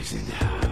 boy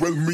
On you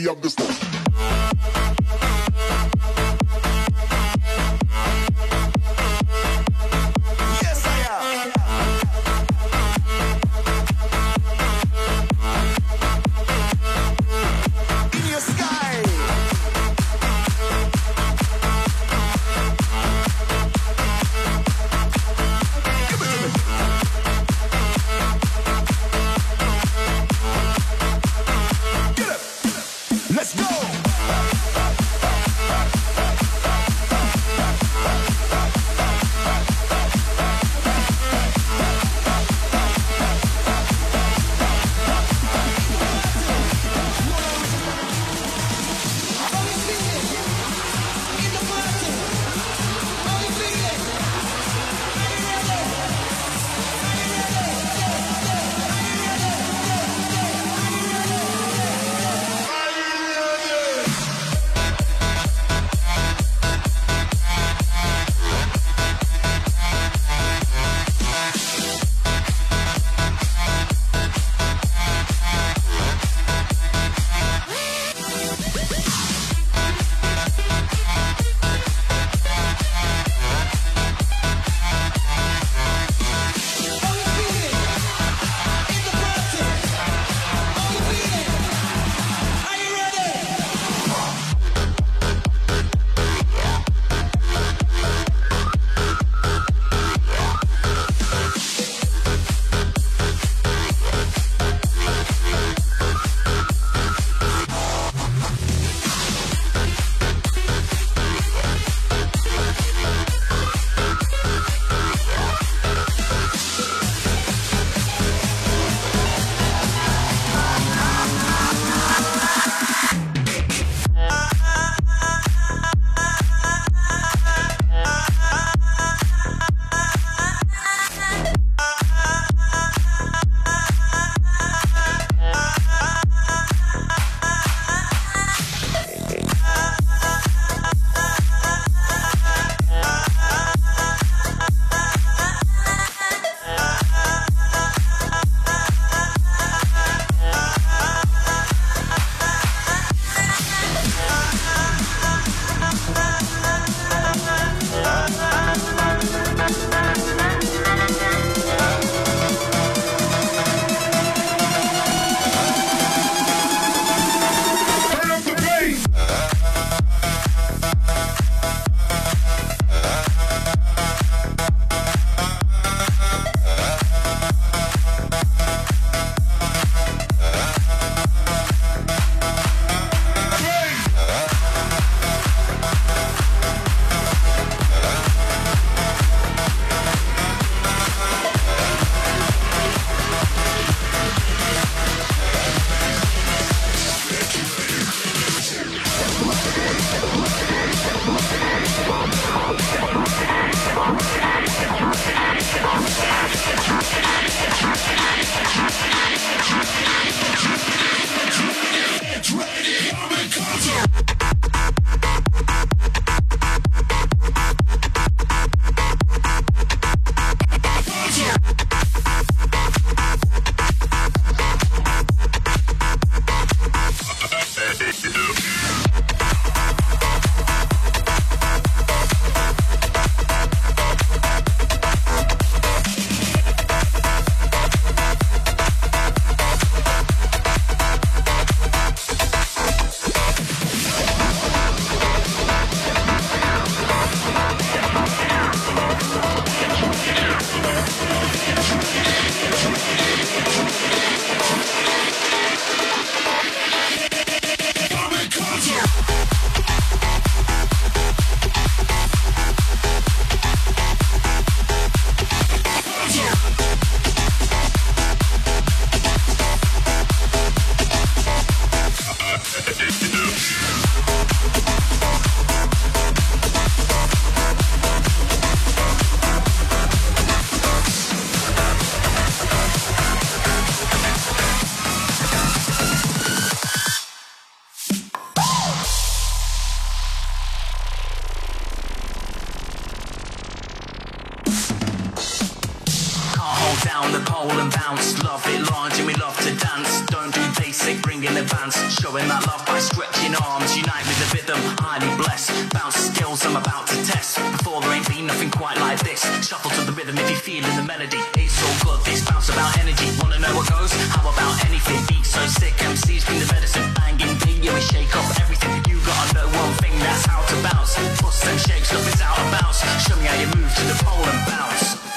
down the pole and bounce. Love it large and we love to dance. Don't do basic, bring in advance. Showing that love by stretching arms. Unite with the rhythm, highly blessed. Bounce skills I'm about to test. Before there ain't been nothing quite like this. Shuffle to the rhythm if you're feeling the melody. It's all good, this bounce about energy. Wanna know what goes? How about anything? Beat so sick, MCs bring the medicine. Banging big, yeah, we shake up everything. You gotta know one thing, that's how to bounce. Bust and shakes, nothing's out of bounds. Show me how you move to the pole and bounce.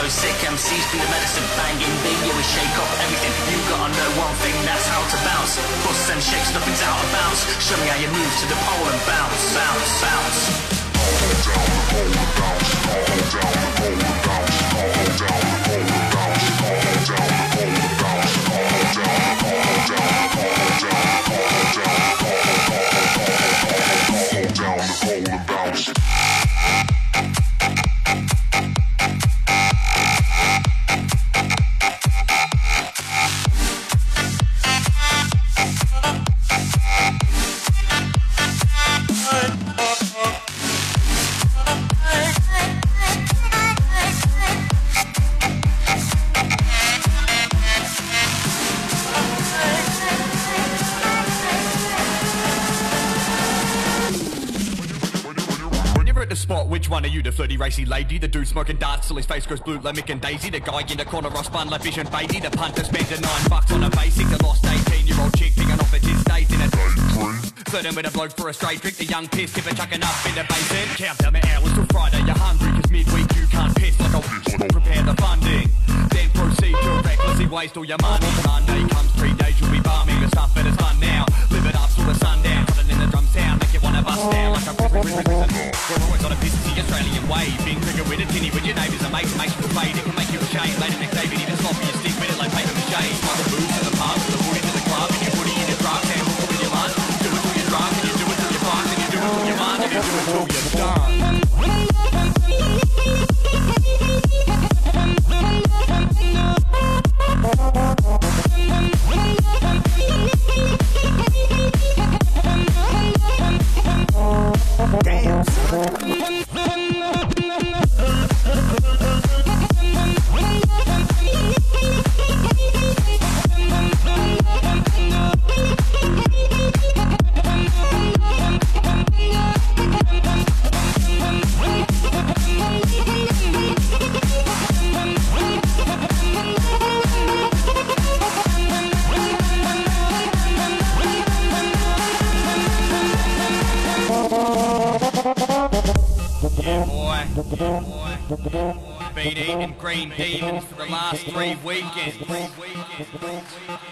So sick, MCs bring the medicine. Banging big, yeah, we shake up everything. You gotta know one thing, that's how to bounce. Bust and shakes, nothing's out of bounds. Show me how you move to the pole and bounce, bounce, bounce. Hold down the pole and bounce. Hold down the pole and bounce. Hold down the pole and bounce. Hold down the pole and bounce. Hold down hold down hold down the pole, hold down The lady, the dude smoking darts till his face goes blue, like and Daisy, the guy in the corner, Ross bun like Vision Beatty, the punter spending nine bucks on a basic, the lost 18 year old chick picking off at his days in a Flirting with a bloke for a straight drink, the young piss tipper chucking up in the basin. Count down the hours till Friday, you're hungry, cause midweek you can't piss like a prepare the funding. Then proceed to recklessly waste all your money. Monday comes three days, you'll be bumming the stuff, but it's fun now. Live it up till the sundown, put in the drum sound, make wanna bust down like a Always on a piss the Australian way. Being trigger with a tinny with your neighbours and mates makes you afraid. It can make you ashamed. Later next day, you need to stop your stick with it like paper mache. Like the booze to the pub, the booty to the club, and your booty in your drugs, and hook with your lunch. Do it till you're drunk, and you do it till you're fucked, and you do it till you're mad, and you do it till you're done. Green demons for the last three weekends.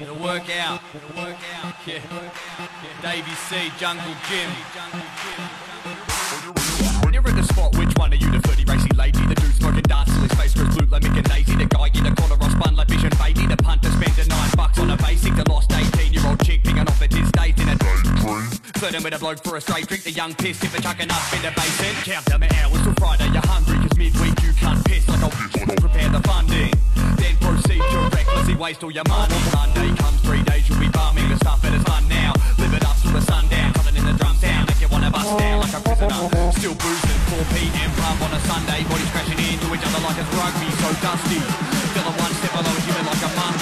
It'll work out. It'll work out. Yeah. Davy C, Jungle Gym. When you're at the spot, which one are you? The flirty, racy lady, the dude smoking darts till his face goes blue like Mick and Daisy, the guy in the corner, Ross bun like Vision Beatty, the punter spending nine bucks on a a bloke for a straight drink. The young piss if a chucking up in the basement. Count down the hours till Friday. You're hungry cause midweek you can't piss like a prepare the funding. Then proceed to recklessly waste all your money. Monday comes three days, you'll be bumming the stuff that is fun now. Live it up till the sundown, cut it in the drum sound. Make you wanna bust down like a prisoner. Still boozing, 4 p.m. pump on a Sunday. Bodies crashing into each other like it's rugby, so dusty. Still a one step below human like a monkey.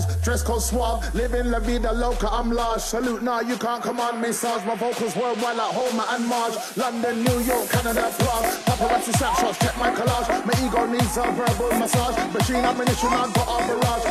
Flows, dress code suave, living la vida loca, I'm large. Salute, nah, you can't command me, Sarge. My vocals worldwide like Homer and Marge. London, New York, Canada, Prague. Paparazzi snapshots, check my collage. My ego needs a verbal massage. Machine ammunition, I've got a barrage,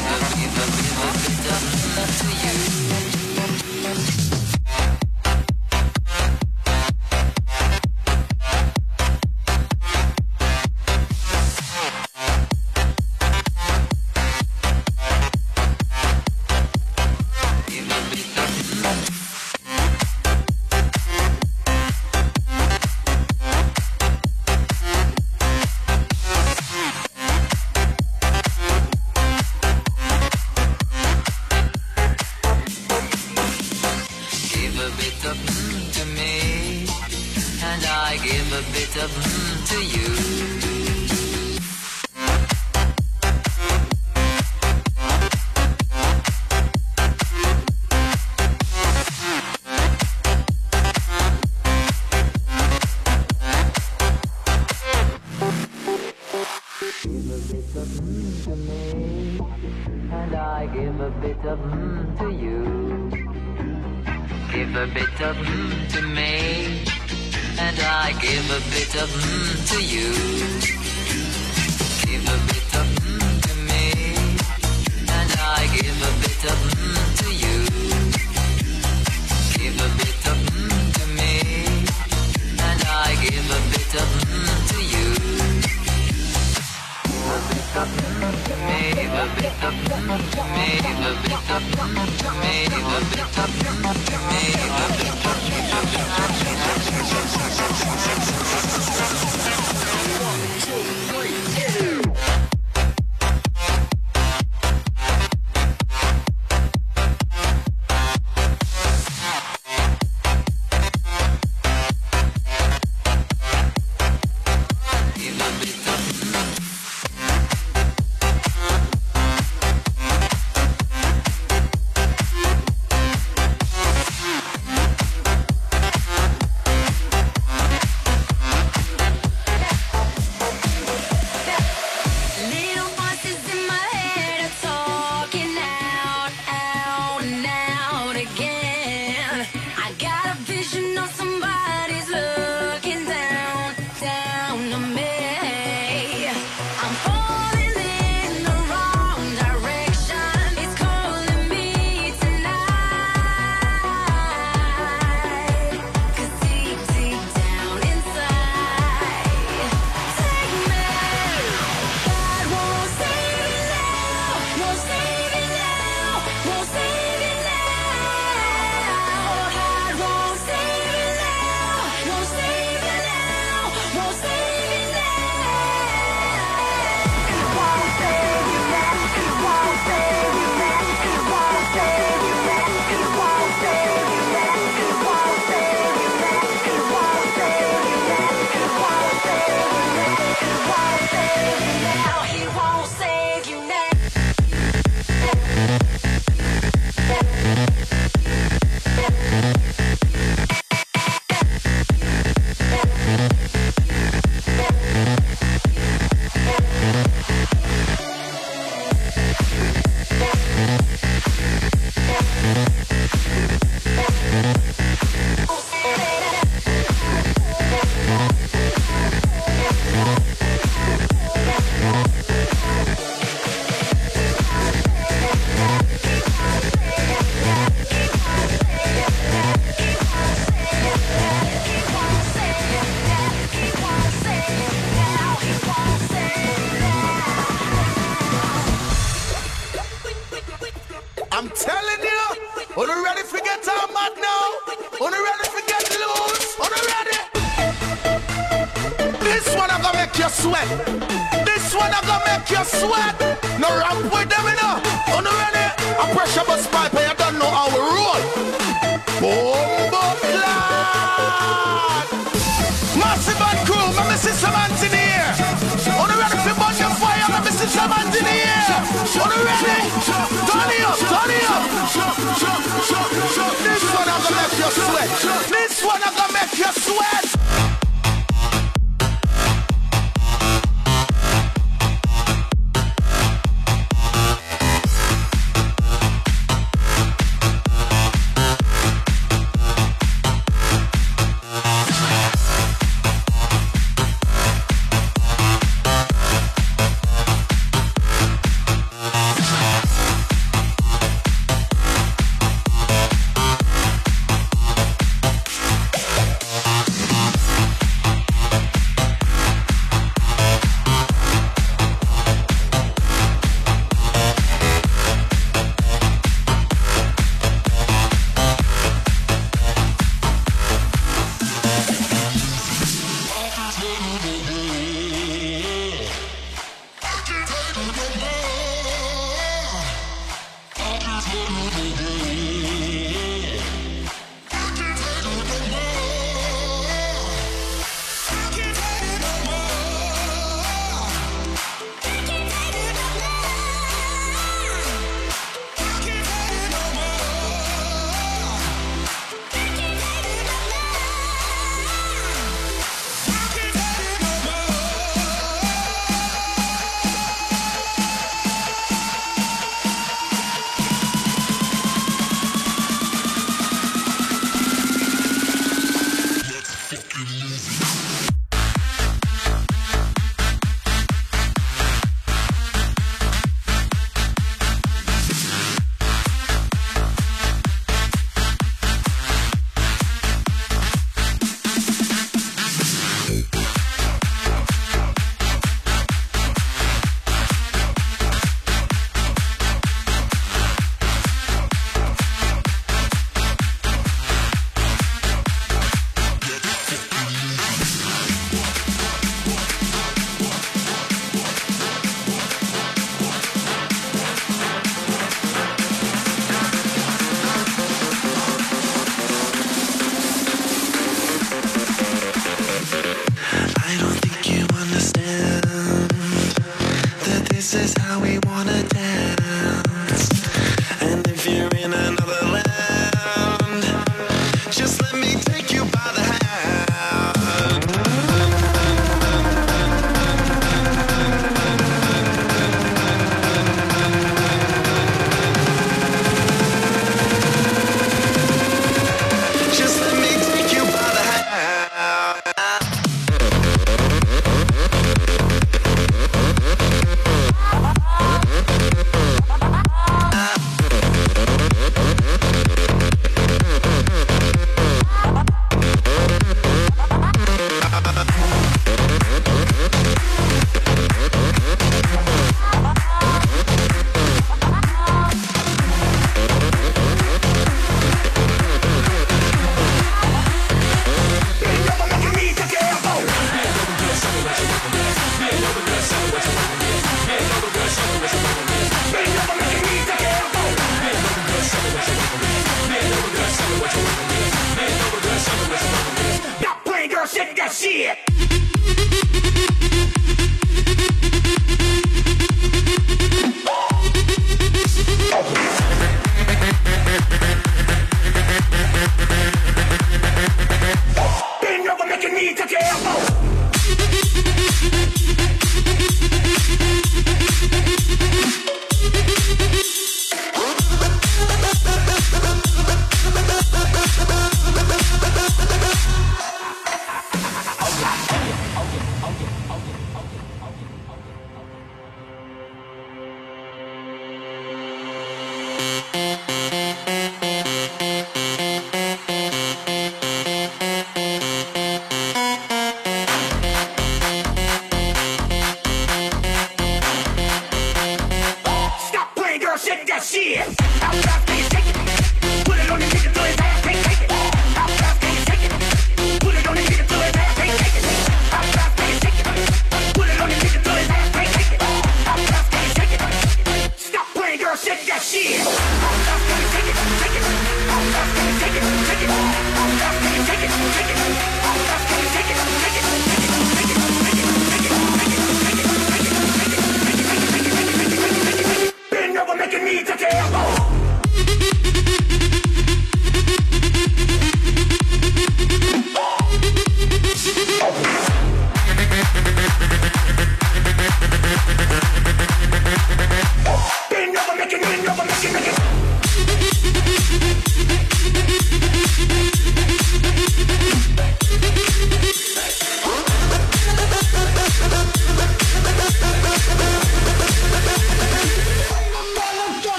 vida, vida. sweat.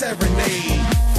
Serenade.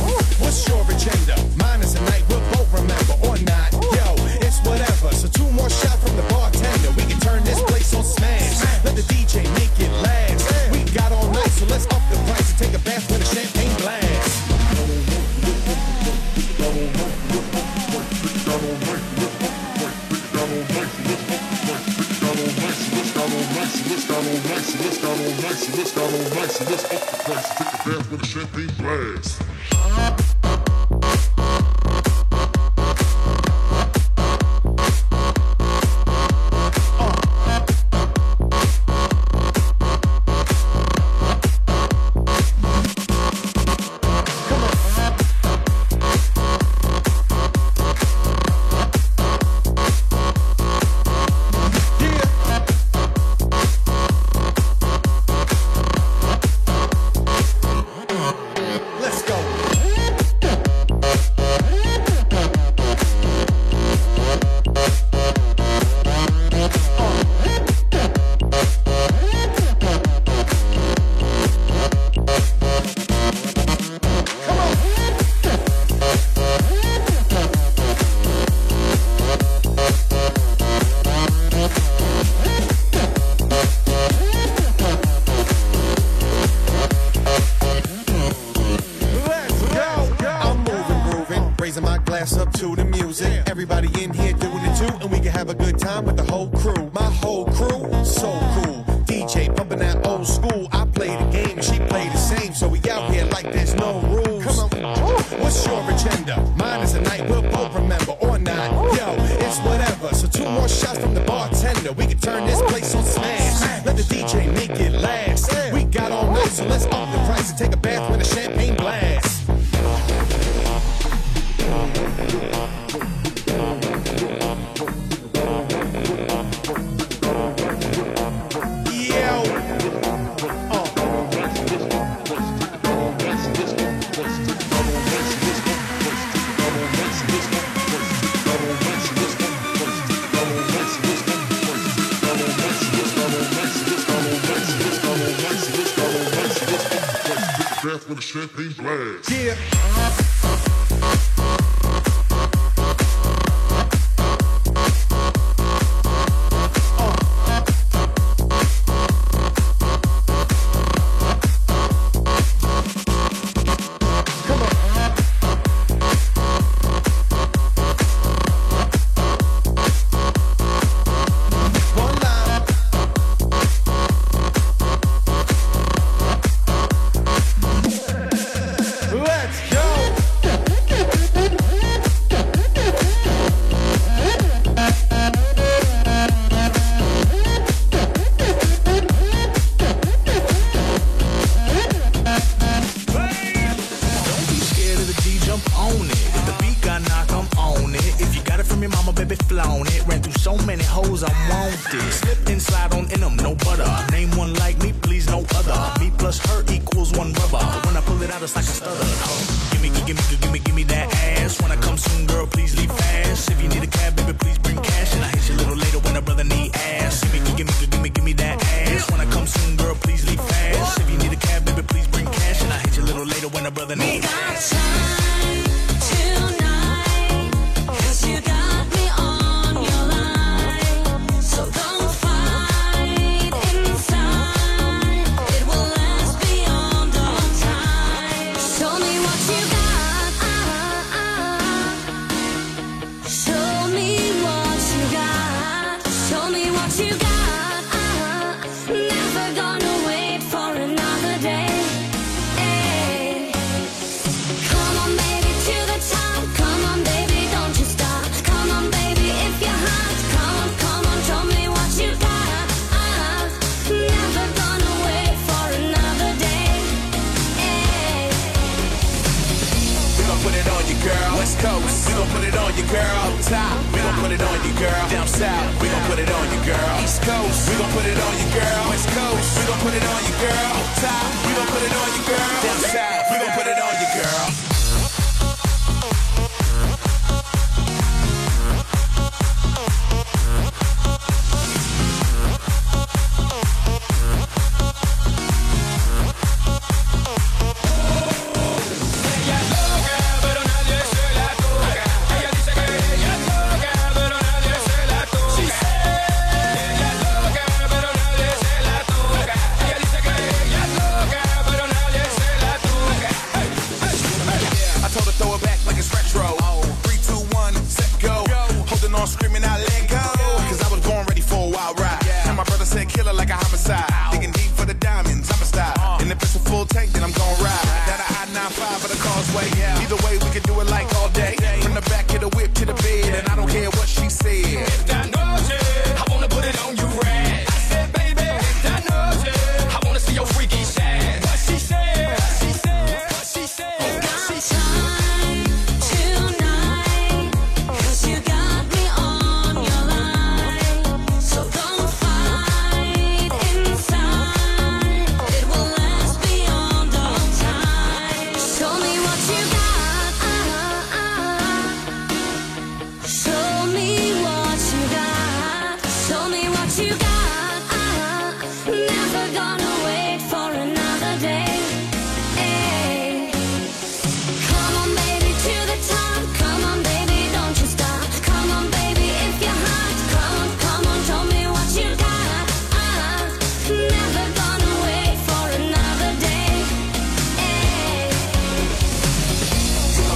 Yeah.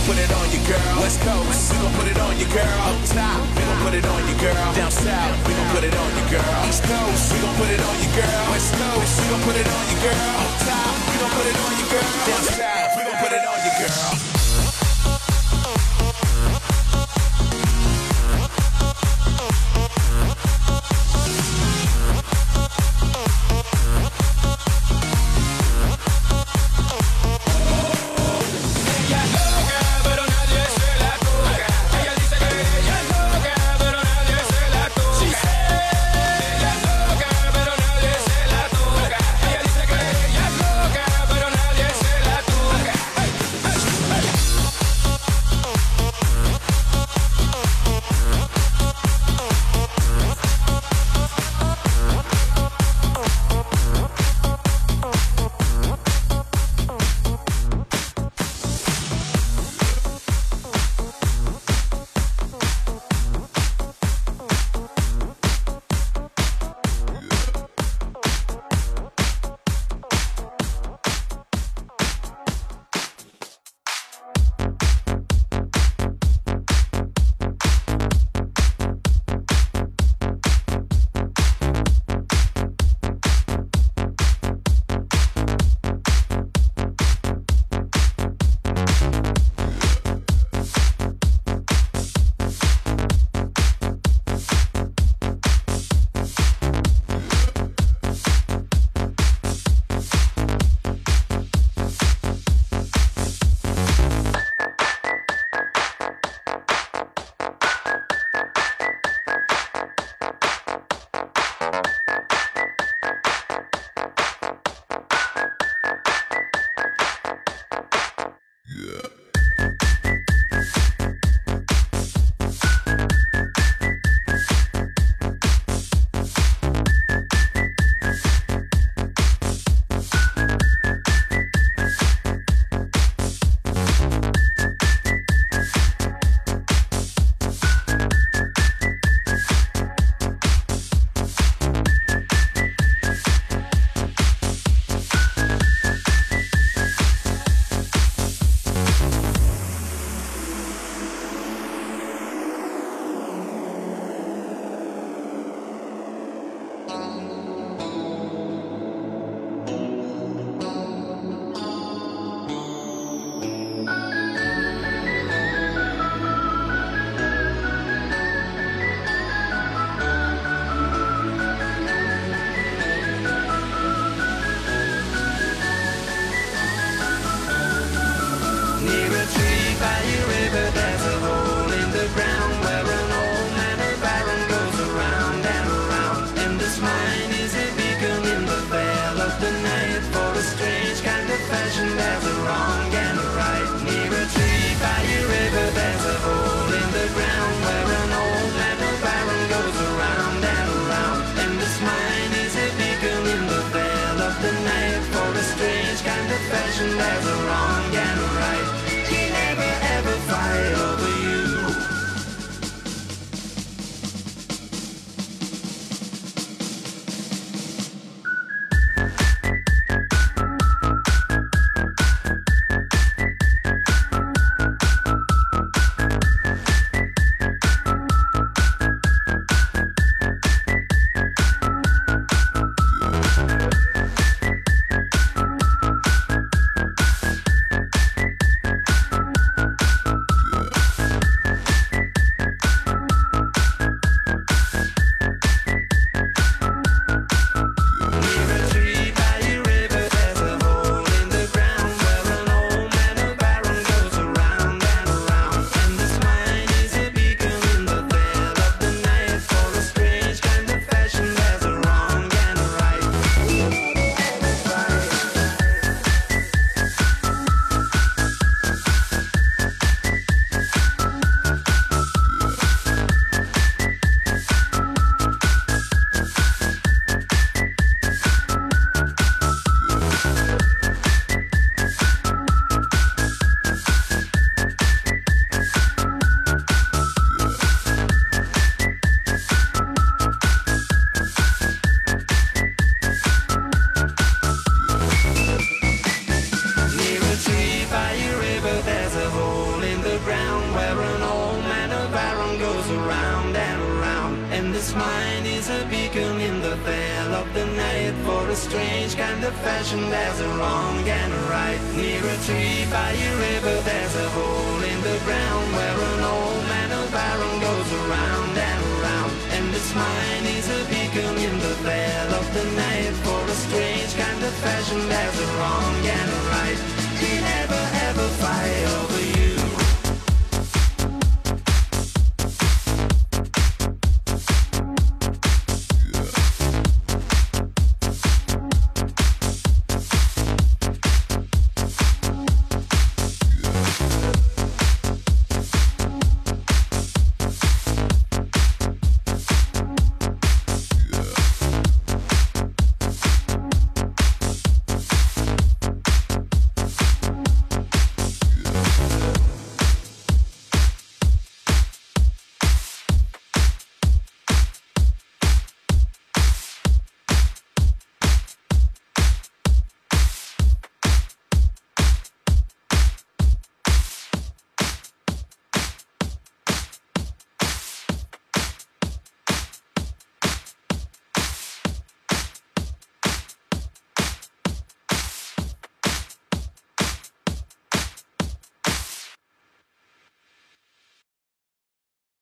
Put it on you, girl. West Coast, we gon' put it on you, girl. Up top, we gon' put it on you, girl. Down south, we gon' put it on you, girl. East Coast, we gon' put it on you, girl. West Coast, we gon' put it on you, girl. Up top, we gon' put it on you, girl. Down south, we gon' put it on you, girl.